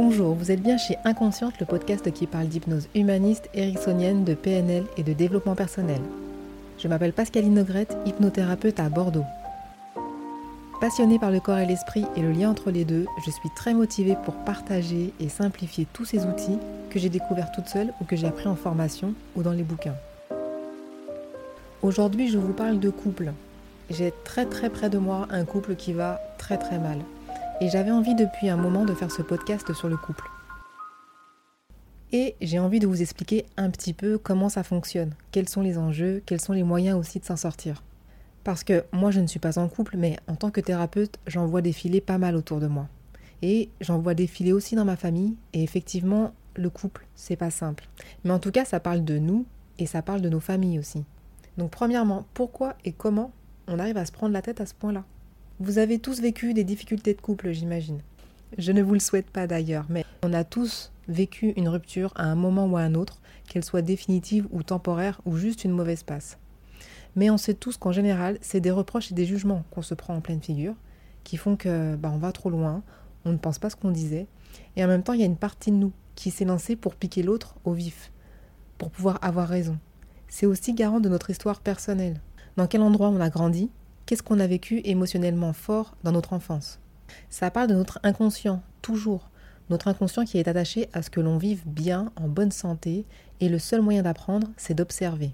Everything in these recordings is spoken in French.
Bonjour, vous êtes bien chez Inconsciente, le podcast qui parle d'hypnose humaniste, ericksonienne, de PNL et de développement personnel. Je m'appelle Pascaline Nogrette, hypnothérapeute à Bordeaux. Passionnée par le corps et l'esprit et le lien entre les deux, je suis très motivée pour partager et simplifier tous ces outils que j'ai découverts toute seule ou que j'ai appris en formation ou dans les bouquins. Aujourd'hui, je vous parle de couple. J'ai très très près de moi un couple qui va très très mal. Et j'avais envie depuis un moment de faire ce podcast sur le couple. Et j'ai envie de vous expliquer un petit peu comment ça fonctionne, quels sont les enjeux, quels sont les moyens aussi de s'en sortir. Parce que moi je ne suis pas en couple, mais en tant que thérapeute, j'en vois défiler pas mal autour de moi. Et j'en vois défiler aussi dans ma famille, et effectivement, le couple, c'est pas simple. Mais en tout cas, ça parle de nous, et ça parle de nos familles aussi. Donc premièrement, pourquoi et comment on arrive à se prendre la tête à ce point-là? Vous avez tous vécu des difficultés de couple, j'imagine. Je ne vous le souhaite pas d'ailleurs, mais on a tous vécu une rupture à un moment ou à un autre, qu'elle soit définitive ou temporaire ou juste une mauvaise passe. Mais on sait tous qu'en général, c'est des reproches et des jugements qu'on se prend en pleine figure, qui font que bah, on va trop loin, on ne pense pas ce qu'on disait, et en même temps, il y a une partie de nous qui s'est lancée pour piquer l'autre au vif, pour pouvoir avoir raison. C'est aussi garant de notre histoire personnelle. Dans quel endroit on a grandi, qu'est-ce qu'on a vécu émotionnellement fort dans notre enfance? Ça parle de notre inconscient, toujours. Notre inconscient qui est attaché à ce que l'on vive bien, en bonne santé, et le seul moyen d'apprendre, c'est d'observer.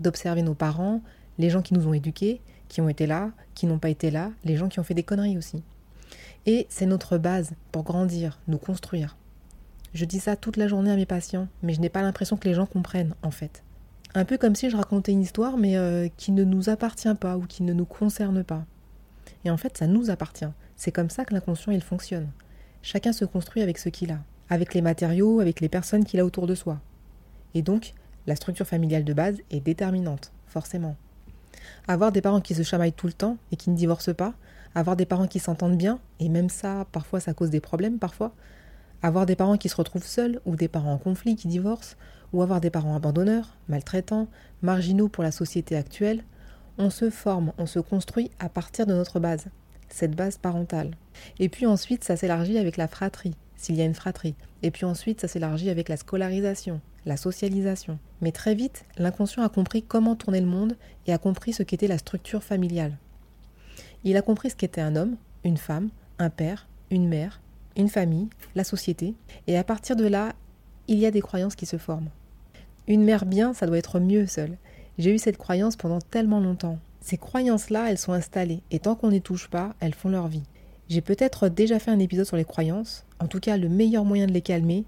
D'observer nos parents, les gens qui nous ont éduqués, qui ont été là, qui n'ont pas été là, les gens qui ont fait des conneries aussi. Et c'est notre base pour grandir, nous construire. Je dis ça toute la journée à mes patients, mais je n'ai pas l'impression que les gens comprennent, en fait. Un peu comme si je racontais une histoire, mais euh, qui ne nous appartient pas ou qui ne nous concerne pas. Et en fait, ça nous appartient. C'est comme ça que l'inconscient, il fonctionne. Chacun se construit avec ce qu'il a, avec les matériaux, avec les personnes qu'il a autour de soi. Et donc, la structure familiale de base est déterminante, forcément. Avoir des parents qui se chamaillent tout le temps et qui ne divorcent pas, avoir des parents qui s'entendent bien, et même ça, parfois ça cause des problèmes, parfois, avoir des parents qui se retrouvent seuls ou des parents en conflit qui divorcent, ou avoir des parents abandonneurs, maltraitants, marginaux pour la société actuelle, on se forme, on se construit à partir de notre base, cette base parentale. Et puis ensuite, ça s'élargit avec la fratrie, s'il y a une fratrie. Et puis ensuite, ça s'élargit avec la scolarisation, la socialisation. Mais très vite, l'inconscient a compris comment tourner le monde et a compris ce qu'était la structure familiale. Il a compris ce qu'était un homme, une femme, un père, une mère, une famille, la société, et à partir de là, il y a des croyances qui se forment. Une mère bien, ça doit être mieux seule. J'ai eu cette croyance pendant tellement longtemps. Ces croyances-là, elles sont installées, et tant qu'on n'y touche pas, elles font leur vie. J'ai peut-être déjà fait un épisode sur les croyances, en tout cas le meilleur moyen de les calmer,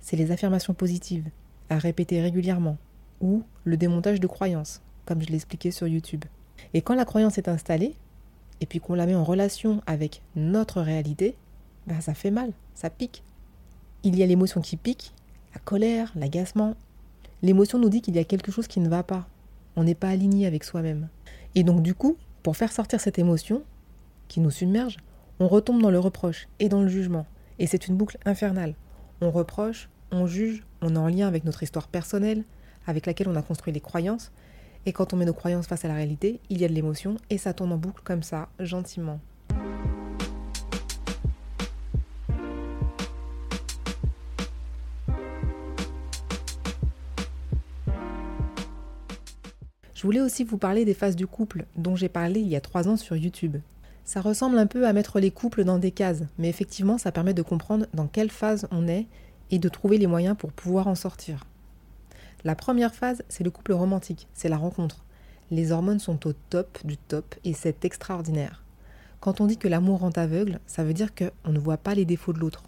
c'est les affirmations positives, à répéter régulièrement, ou le démontage de croyances, comme je l'expliquais sur YouTube. Et quand la croyance est installée, et puis qu'on la met en relation avec notre réalité, ben ça fait mal, ça pique. Il y a l'émotion qui pique, la colère, l'agacement. L'émotion nous dit qu'il y a quelque chose qui ne va pas. On n'est pas aligné avec soi-même. Et donc du coup, pour faire sortir cette émotion qui nous submerge, on retombe dans le reproche et dans le jugement. Et c'est une boucle infernale. On reproche, on juge, on est en lien avec notre histoire personnelle, avec laquelle on a construit les croyances. Et quand on met nos croyances face à la réalité, il y a de l'émotion et ça tourne en boucle comme ça, gentiment. Je voulais aussi vous parler des phases du couple, dont j'ai parlé il y a trois ans sur YouTube. Ça ressemble un peu à mettre les couples dans des cases, mais effectivement ça permet de comprendre dans quelle phase on est et de trouver les moyens pour pouvoir en sortir. La première phase, c'est le couple romantique, c'est la rencontre. Les hormones sont au top du top et c'est extraordinaire. Quand on dit que l'amour rend aveugle, ça veut dire qu'on ne voit pas les défauts de l'autre.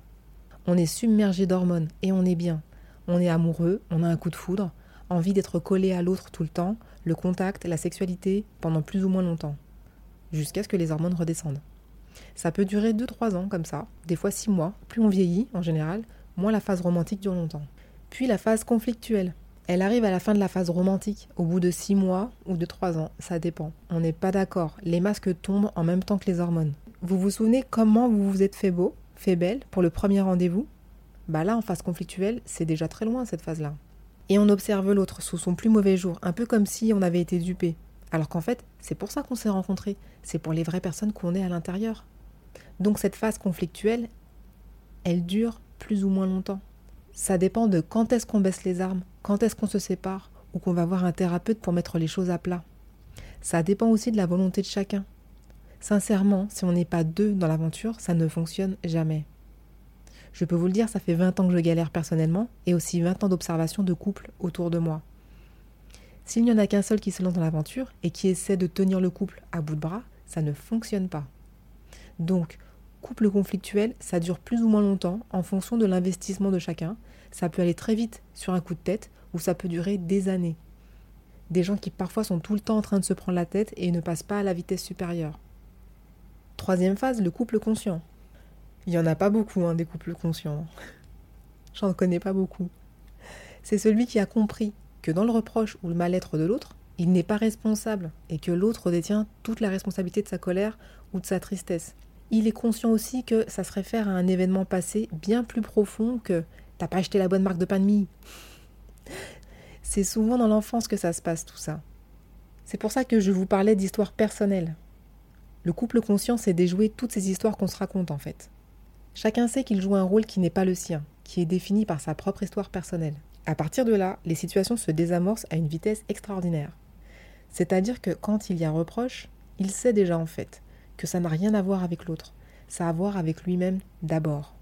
On est submergé d'hormones et on est bien. On est amoureux, on a un coup de foudre, envie d'être collé à l'autre tout le temps, le contact, la sexualité pendant plus ou moins longtemps, jusqu'à ce que les hormones redescendent. Ça peut durer 2-3 ans comme ça, des fois 6 mois. Plus on vieillit, en général, moins la phase romantique dure longtemps. Puis la phase conflictuelle. Elle arrive à la fin de la phase romantique, au bout de 6 mois ou de 3 ans, ça dépend. On n'est pas d'accord, les masques tombent en même temps que les hormones. Vous vous souvenez comment vous vous êtes fait beau, fait belle, pour le premier rendez-vous? Bah là, en phase conflictuelle, c'est déjà très loin cette phase-là et on observe l'autre sous son plus mauvais jour, un peu comme si on avait été dupé. Alors qu'en fait, c'est pour ça qu'on s'est rencontrés, c'est pour les vraies personnes qu'on est à l'intérieur. Donc cette phase conflictuelle, elle dure plus ou moins longtemps. Ça dépend de quand est-ce qu'on baisse les armes, quand est-ce qu'on se sépare, ou qu'on va voir un thérapeute pour mettre les choses à plat. Ça dépend aussi de la volonté de chacun. Sincèrement, si on n'est pas deux dans l'aventure, ça ne fonctionne jamais. Je peux vous le dire, ça fait 20 ans que je galère personnellement et aussi 20 ans d'observation de couple autour de moi. S'il n'y en a qu'un seul qui se lance dans l'aventure et qui essaie de tenir le couple à bout de bras, ça ne fonctionne pas. Donc, couple conflictuel, ça dure plus ou moins longtemps en fonction de l'investissement de chacun. Ça peut aller très vite sur un coup de tête ou ça peut durer des années. Des gens qui parfois sont tout le temps en train de se prendre la tête et ne passent pas à la vitesse supérieure. Troisième phase, le couple conscient. Il n'y en a pas beaucoup, hein, des couples conscients. J'en connais pas beaucoup. C'est celui qui a compris que dans le reproche ou le mal-être de l'autre, il n'est pas responsable et que l'autre détient toute la responsabilité de sa colère ou de sa tristesse. Il est conscient aussi que ça se réfère à un événement passé bien plus profond que t'as pas acheté la bonne marque de pain de mie. C'est souvent dans l'enfance que ça se passe tout ça. C'est pour ça que je vous parlais d'histoires personnelles. Le couple conscient, c'est déjouer toutes ces histoires qu'on se raconte en fait. Chacun sait qu'il joue un rôle qui n'est pas le sien, qui est défini par sa propre histoire personnelle. À partir de là, les situations se désamorcent à une vitesse extraordinaire. C'est-à-dire que quand il y a reproche, il sait déjà en fait que ça n'a rien à voir avec l'autre, ça a à voir avec lui-même d'abord.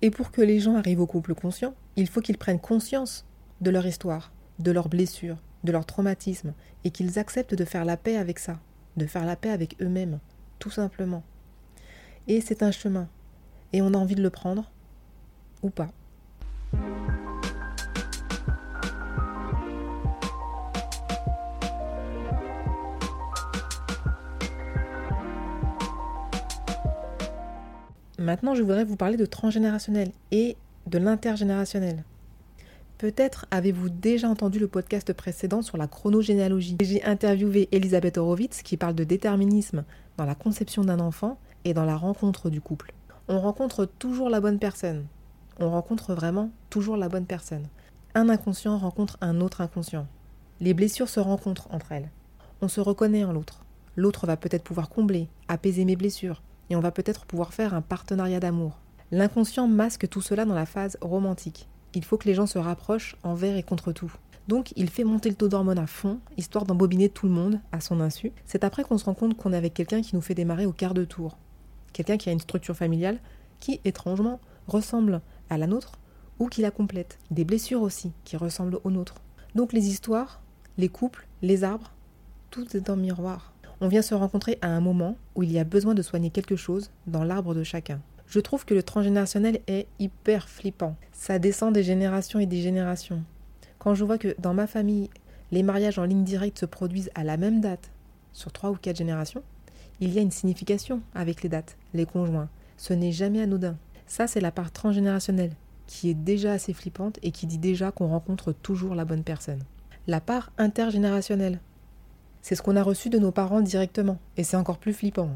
Et pour que les gens arrivent au couple conscient, il faut qu'ils prennent conscience de leur histoire, de leurs blessures, de leurs traumatismes, et qu'ils acceptent de faire la paix avec ça, de faire la paix avec eux-mêmes, tout simplement. Et c'est un chemin, et on a envie de le prendre ou pas. Maintenant, je voudrais vous parler de transgénérationnel et de l'intergénérationnel. Peut-être avez-vous déjà entendu le podcast précédent sur la chronogénéalogie. J'ai interviewé Elisabeth Horowitz qui parle de déterminisme dans la conception d'un enfant et dans la rencontre du couple on rencontre toujours la bonne personne. On rencontre vraiment toujours la bonne personne. Un inconscient rencontre un autre inconscient. Les blessures se rencontrent entre elles. On se reconnaît en l'autre. L'autre va peut-être pouvoir combler, apaiser mes blessures, et on va peut-être pouvoir faire un partenariat d'amour. L'inconscient masque tout cela dans la phase romantique. Il faut que les gens se rapprochent envers et contre tout. Donc il fait monter le taux d'hormones à fond, histoire d'embobiner tout le monde à son insu. C'est après qu'on se rend compte qu'on est avec quelqu'un qui nous fait démarrer au quart de tour quelqu'un qui a une structure familiale qui, étrangement, ressemble à la nôtre ou qui la complète. Des blessures aussi qui ressemblent aux nôtres. Donc les histoires, les couples, les arbres, tout est en miroir. On vient se rencontrer à un moment où il y a besoin de soigner quelque chose dans l'arbre de chacun. Je trouve que le transgénérationnel est hyper flippant. Ça descend des générations et des générations. Quand je vois que dans ma famille, les mariages en ligne directe se produisent à la même date, sur trois ou quatre générations, il y a une signification avec les dates, les conjoints. Ce n'est jamais anodin. Ça, c'est la part transgénérationnelle, qui est déjà assez flippante et qui dit déjà qu'on rencontre toujours la bonne personne. La part intergénérationnelle. C'est ce qu'on a reçu de nos parents directement, et c'est encore plus flippant.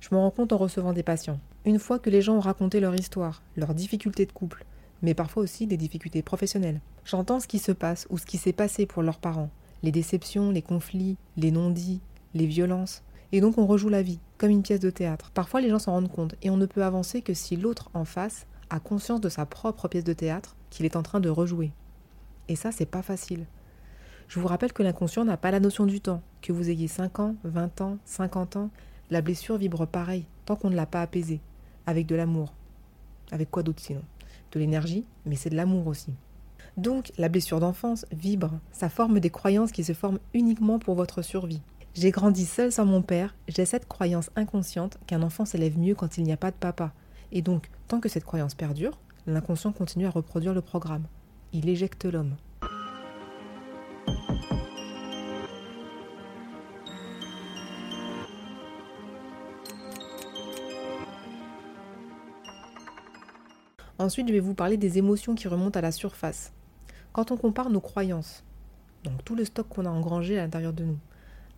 Je me rends compte en recevant des patients. Une fois que les gens ont raconté leur histoire, leurs difficultés de couple, mais parfois aussi des difficultés professionnelles, j'entends ce qui se passe ou ce qui s'est passé pour leurs parents, les déceptions, les conflits, les non-dits, les violences, et donc on rejoue la vie, comme une pièce de théâtre. Parfois les gens s'en rendent compte, et on ne peut avancer que si l'autre en face a conscience de sa propre pièce de théâtre qu'il est en train de rejouer. Et ça, c'est pas facile. Je vous rappelle que l'inconscient n'a pas la notion du temps. Que vous ayez 5 ans, 20 ans, 50 ans, la blessure vibre pareil, tant qu'on ne l'a pas apaisée, avec de l'amour. Avec quoi d'autre sinon? De l'énergie, mais c'est de l'amour aussi. Donc, la blessure d'enfance vibre, ça forme des croyances qui se forment uniquement pour votre survie. J'ai grandi seul sans mon père, j'ai cette croyance inconsciente qu'un enfant s'élève mieux quand il n'y a pas de papa. Et donc, tant que cette croyance perdure, l'inconscient continue à reproduire le programme. Il éjecte l'homme. Ensuite, je vais vous parler des émotions qui remontent à la surface. Quand on compare nos croyances, donc tout le stock qu'on a engrangé à l'intérieur de nous,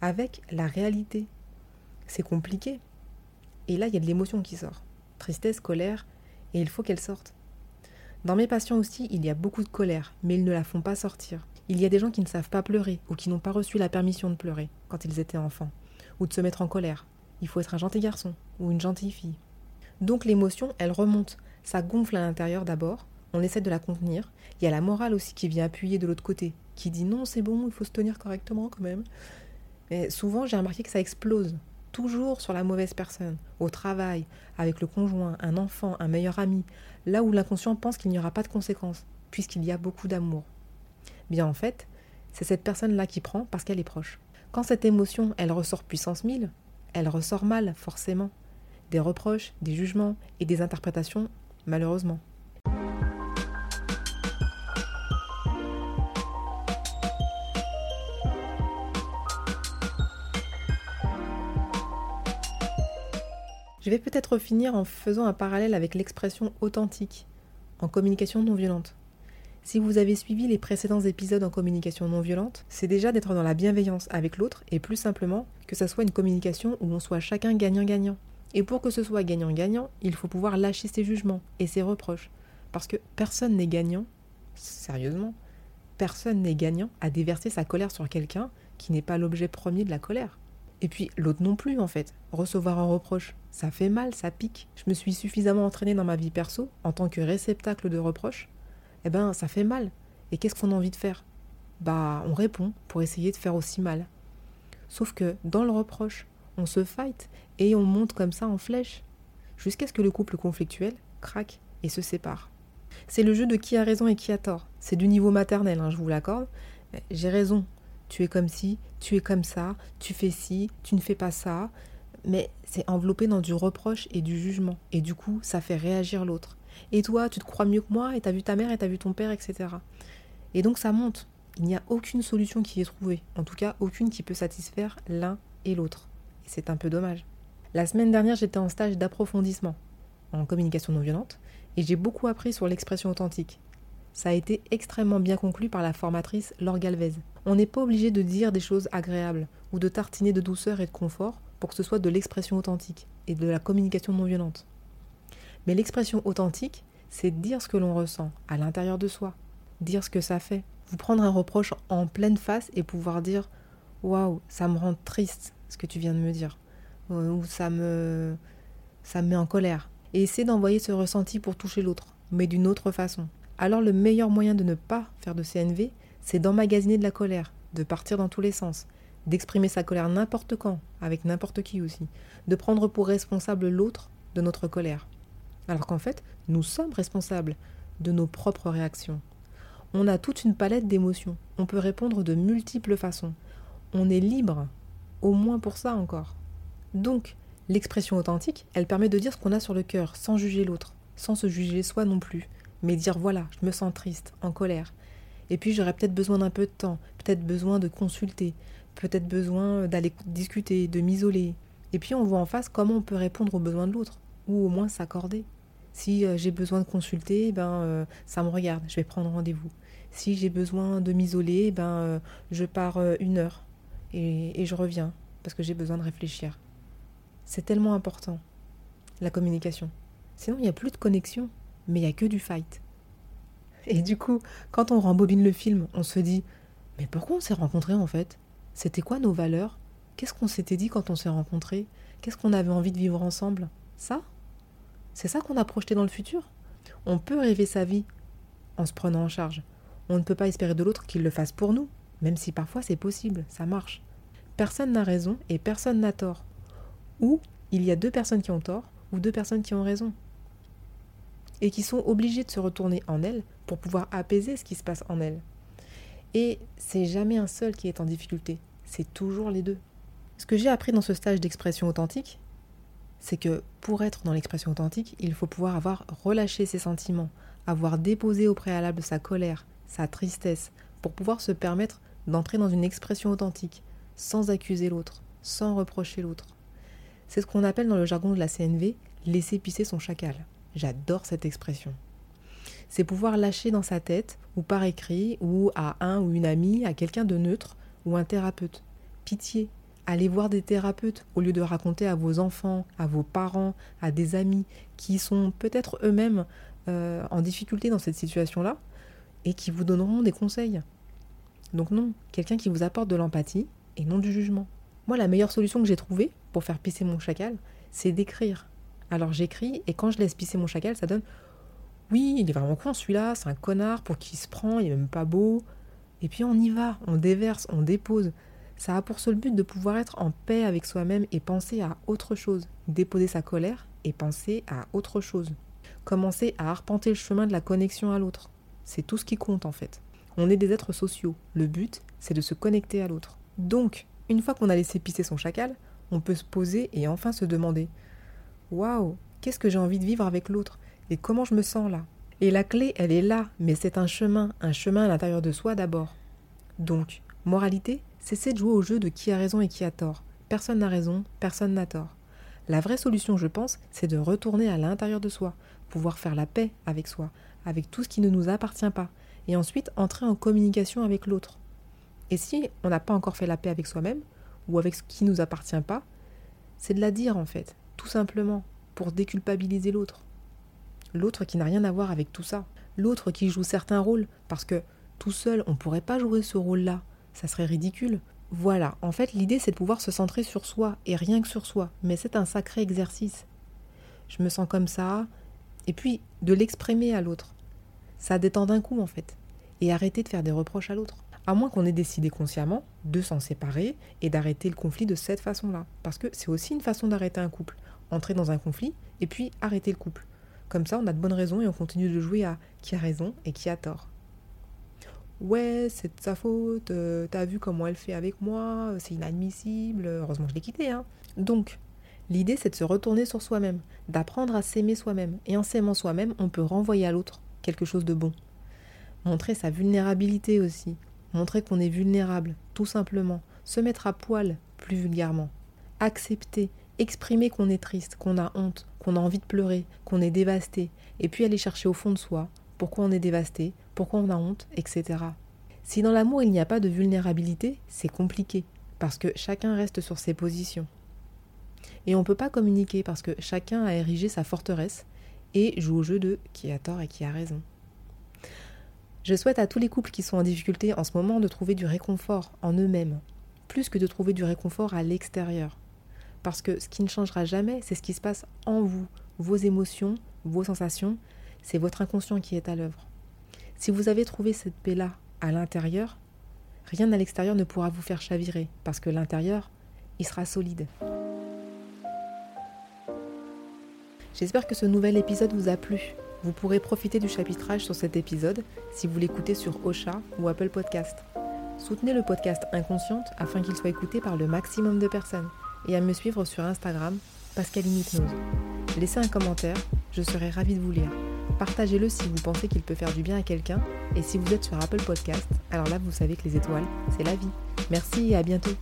avec la réalité. C'est compliqué. Et là, il y a de l'émotion qui sort. Tristesse, colère, et il faut qu'elle sorte. Dans mes patients aussi, il y a beaucoup de colère, mais ils ne la font pas sortir. Il y a des gens qui ne savent pas pleurer ou qui n'ont pas reçu la permission de pleurer quand ils étaient enfants, ou de se mettre en colère. Il faut être un gentil garçon ou une gentille fille. Donc l'émotion, elle remonte. ça gonfle à l'intérieur d'abord, on essaie de la contenir. Il y a la morale aussi qui vient appuyer de l'autre côté, qui dit non, c'est bon, il faut se tenir correctement quand même. Mais souvent, j'ai remarqué que ça explose, toujours sur la mauvaise personne, au travail, avec le conjoint, un enfant, un meilleur ami, là où l'inconscient pense qu'il n'y aura pas de conséquences, puisqu'il y a beaucoup d'amour. Bien en fait, c'est cette personne-là qui prend parce qu'elle est proche. Quand cette émotion, elle ressort puissance 1000, elle ressort mal, forcément. Des reproches, des jugements et des interprétations, malheureusement. Je vais peut-être finir en faisant un parallèle avec l'expression authentique en communication non violente. Si vous avez suivi les précédents épisodes en communication non violente, c'est déjà d'être dans la bienveillance avec l'autre et plus simplement que ça soit une communication où on soit chacun gagnant-gagnant. Et pour que ce soit gagnant-gagnant, il faut pouvoir lâcher ses jugements et ses reproches. Parce que personne n'est gagnant, sérieusement, personne n'est gagnant à déverser sa colère sur quelqu'un qui n'est pas l'objet premier de la colère. Et puis l'autre non plus en fait. Recevoir un reproche, ça fait mal, ça pique. Je me suis suffisamment entraînée dans ma vie perso en tant que réceptacle de reproches. Eh ben ça fait mal. Et qu'est-ce qu'on a envie de faire? Bah on répond pour essayer de faire aussi mal. Sauf que dans le reproche, on se fight et on monte comme ça en flèche. Jusqu'à ce que le couple conflictuel craque et se sépare. C'est le jeu de qui a raison et qui a tort. C'est du niveau maternel, hein, je vous l'accorde. J'ai raison, tu es comme ci, tu es comme ça, tu fais ci, tu ne fais pas ça. Mais c'est enveloppé dans du reproche et du jugement. Et du coup, ça fait réagir l'autre. Et toi, tu te crois mieux que moi, et t'as vu ta mère, et t'as vu ton père, etc. Et donc ça monte. Il n'y a aucune solution qui est trouvée. En tout cas, aucune qui peut satisfaire l'un et l'autre. C'est un peu dommage. La semaine dernière, j'étais en stage d'approfondissement en communication non violente, et j'ai beaucoup appris sur l'expression authentique. Ça a été extrêmement bien conclu par la formatrice Laure Galvez. On n'est pas obligé de dire des choses agréables ou de tartiner de douceur et de confort pour que ce soit de l'expression authentique et de la communication non violente. Mais l'expression authentique, c'est dire ce que l'on ressent à l'intérieur de soi, dire ce que ça fait, vous prendre un reproche en pleine face et pouvoir dire waouh, ça me rend triste ce que tu viens de me dire ou ça me ça me met en colère et essayer d'envoyer ce ressenti pour toucher l'autre, mais d'une autre façon, alors le meilleur moyen de ne pas faire de CNV, c'est d'emmagasiner de la colère, de partir dans tous les sens, d'exprimer sa colère n'importe quand, avec n'importe qui aussi, de prendre pour responsable l'autre de notre colère. Alors qu'en fait, nous sommes responsables de nos propres réactions. On a toute une palette d'émotions, on peut répondre de multiples façons. On est libre, au moins pour ça encore. Donc, l'expression authentique, elle permet de dire ce qu'on a sur le cœur, sans juger l'autre, sans se juger soi non plus, mais dire voilà, je me sens triste, en colère. Et puis j'aurais peut-être besoin d'un peu de temps, peut-être besoin de consulter, peut-être besoin d'aller discuter, de m'isoler. Et puis on voit en face comment on peut répondre aux besoins de l'autre, ou au moins s'accorder. Si euh, j'ai besoin de consulter, ben euh, ça me regarde, je vais prendre rendez-vous. Si j'ai besoin de m'isoler, ben euh, je pars une heure et, et je reviens parce que j'ai besoin de réfléchir. C'est tellement important, la communication. Sinon, il n'y a plus de connexion mais il n'y a que du fight. Et du coup, quand on rembobine le film, on se dit Mais pourquoi on s'est rencontrés en fait? C'était quoi nos valeurs? Qu'est-ce qu'on s'était dit quand on s'est rencontrés? Qu'est-ce qu'on avait envie de vivre ensemble? Ça? C'est ça qu'on a projeté dans le futur? On peut rêver sa vie en se prenant en charge. On ne peut pas espérer de l'autre qu'il le fasse pour nous, même si parfois c'est possible, ça marche. Personne n'a raison et personne n'a tort. Ou il y a deux personnes qui ont tort ou deux personnes qui ont raison et qui sont obligés de se retourner en elles pour pouvoir apaiser ce qui se passe en elles. Et c'est jamais un seul qui est en difficulté, c'est toujours les deux. Ce que j'ai appris dans ce stage d'expression authentique, c'est que pour être dans l'expression authentique, il faut pouvoir avoir relâché ses sentiments, avoir déposé au préalable sa colère, sa tristesse, pour pouvoir se permettre d'entrer dans une expression authentique, sans accuser l'autre, sans reprocher l'autre. C'est ce qu'on appelle dans le jargon de la CNV laisser pisser son chacal. J'adore cette expression. C'est pouvoir lâcher dans sa tête, ou par écrit, ou à un ou une amie, à quelqu'un de neutre, ou un thérapeute. Pitié, allez voir des thérapeutes au lieu de raconter à vos enfants, à vos parents, à des amis qui sont peut-être eux-mêmes euh, en difficulté dans cette situation-là et qui vous donneront des conseils. Donc non, quelqu'un qui vous apporte de l'empathie et non du jugement. Moi, la meilleure solution que j'ai trouvée pour faire pisser mon chacal, c'est d'écrire. Alors j'écris et quand je laisse pisser mon chacal, ça donne Oui, il est vraiment con celui-là, c'est un connard, pour qui il se prend, il est même pas beau. Et puis on y va, on déverse, on dépose. Ça a pour seul but de pouvoir être en paix avec soi-même et penser à autre chose. Déposer sa colère et penser à autre chose. Commencer à arpenter le chemin de la connexion à l'autre. C'est tout ce qui compte en fait. On est des êtres sociaux. Le but, c'est de se connecter à l'autre. Donc, une fois qu'on a laissé pisser son chacal, on peut se poser et enfin se demander Waouh, qu'est-ce que j'ai envie de vivre avec l'autre? Et comment je me sens là? Et la clé, elle est là, mais c'est un chemin, un chemin à l'intérieur de soi d'abord. Donc, moralité, cessez de jouer au jeu de qui a raison et qui a tort. Personne n'a raison, personne n'a tort. La vraie solution, je pense, c'est de retourner à l'intérieur de soi, pouvoir faire la paix avec soi, avec tout ce qui ne nous appartient pas, et ensuite entrer en communication avec l'autre. Et si on n'a pas encore fait la paix avec soi-même, ou avec ce qui ne nous appartient pas, c'est de la dire en fait, tout simplement, pour déculpabiliser l'autre. L'autre qui n'a rien à voir avec tout ça. L'autre qui joue certains rôles, parce que tout seul, on ne pourrait pas jouer ce rôle-là. Ça serait ridicule. Voilà, en fait, l'idée c'est de pouvoir se centrer sur soi, et rien que sur soi, mais c'est un sacré exercice. Je me sens comme ça, et puis de l'exprimer à l'autre. Ça détend d'un coup en fait, et arrêter de faire des reproches à l'autre à moins qu'on ait décidé consciemment de s'en séparer et d'arrêter le conflit de cette façon-là. Parce que c'est aussi une façon d'arrêter un couple. Entrer dans un conflit et puis arrêter le couple. Comme ça, on a de bonnes raisons et on continue de jouer à qui a raison et qui a tort. Ouais, c'est de sa faute, euh, t'as vu comment elle fait avec moi, c'est inadmissible, heureusement je l'ai quitté. Hein. Donc, l'idée c'est de se retourner sur soi-même, d'apprendre à s'aimer soi-même. Et en s'aimant soi-même, on peut renvoyer à l'autre quelque chose de bon. Montrer sa vulnérabilité aussi, montrer qu'on est vulnérable, tout simplement, se mettre à poil, plus vulgairement, accepter, exprimer qu'on est triste, qu'on a honte, qu'on a envie de pleurer, qu'on est dévasté, et puis aller chercher au fond de soi pourquoi on est dévasté, pourquoi on a honte, etc. Si dans l'amour il n'y a pas de vulnérabilité, c'est compliqué, parce que chacun reste sur ses positions. Et on ne peut pas communiquer parce que chacun a érigé sa forteresse et joue au jeu de qui a tort et qui a raison. Je souhaite à tous les couples qui sont en difficulté en ce moment de trouver du réconfort en eux-mêmes, plus que de trouver du réconfort à l'extérieur. Parce que ce qui ne changera jamais, c'est ce qui se passe en vous, vos émotions, vos sensations, c'est votre inconscient qui est à l'œuvre. Si vous avez trouvé cette paix-là à l'intérieur, rien à l'extérieur ne pourra vous faire chavirer, parce que l'intérieur, il sera solide. J'espère que ce nouvel épisode vous a plu. Vous pourrez profiter du chapitrage sur cet épisode si vous l'écoutez sur Ocha ou Apple Podcast. Soutenez le podcast Inconsciente afin qu'il soit écouté par le maximum de personnes et à me suivre sur Instagram, Pascaline Hypnose. Laissez un commentaire, je serai ravie de vous lire. Partagez-le si vous pensez qu'il peut faire du bien à quelqu'un et si vous êtes sur Apple Podcast, alors là vous savez que les étoiles, c'est la vie. Merci et à bientôt.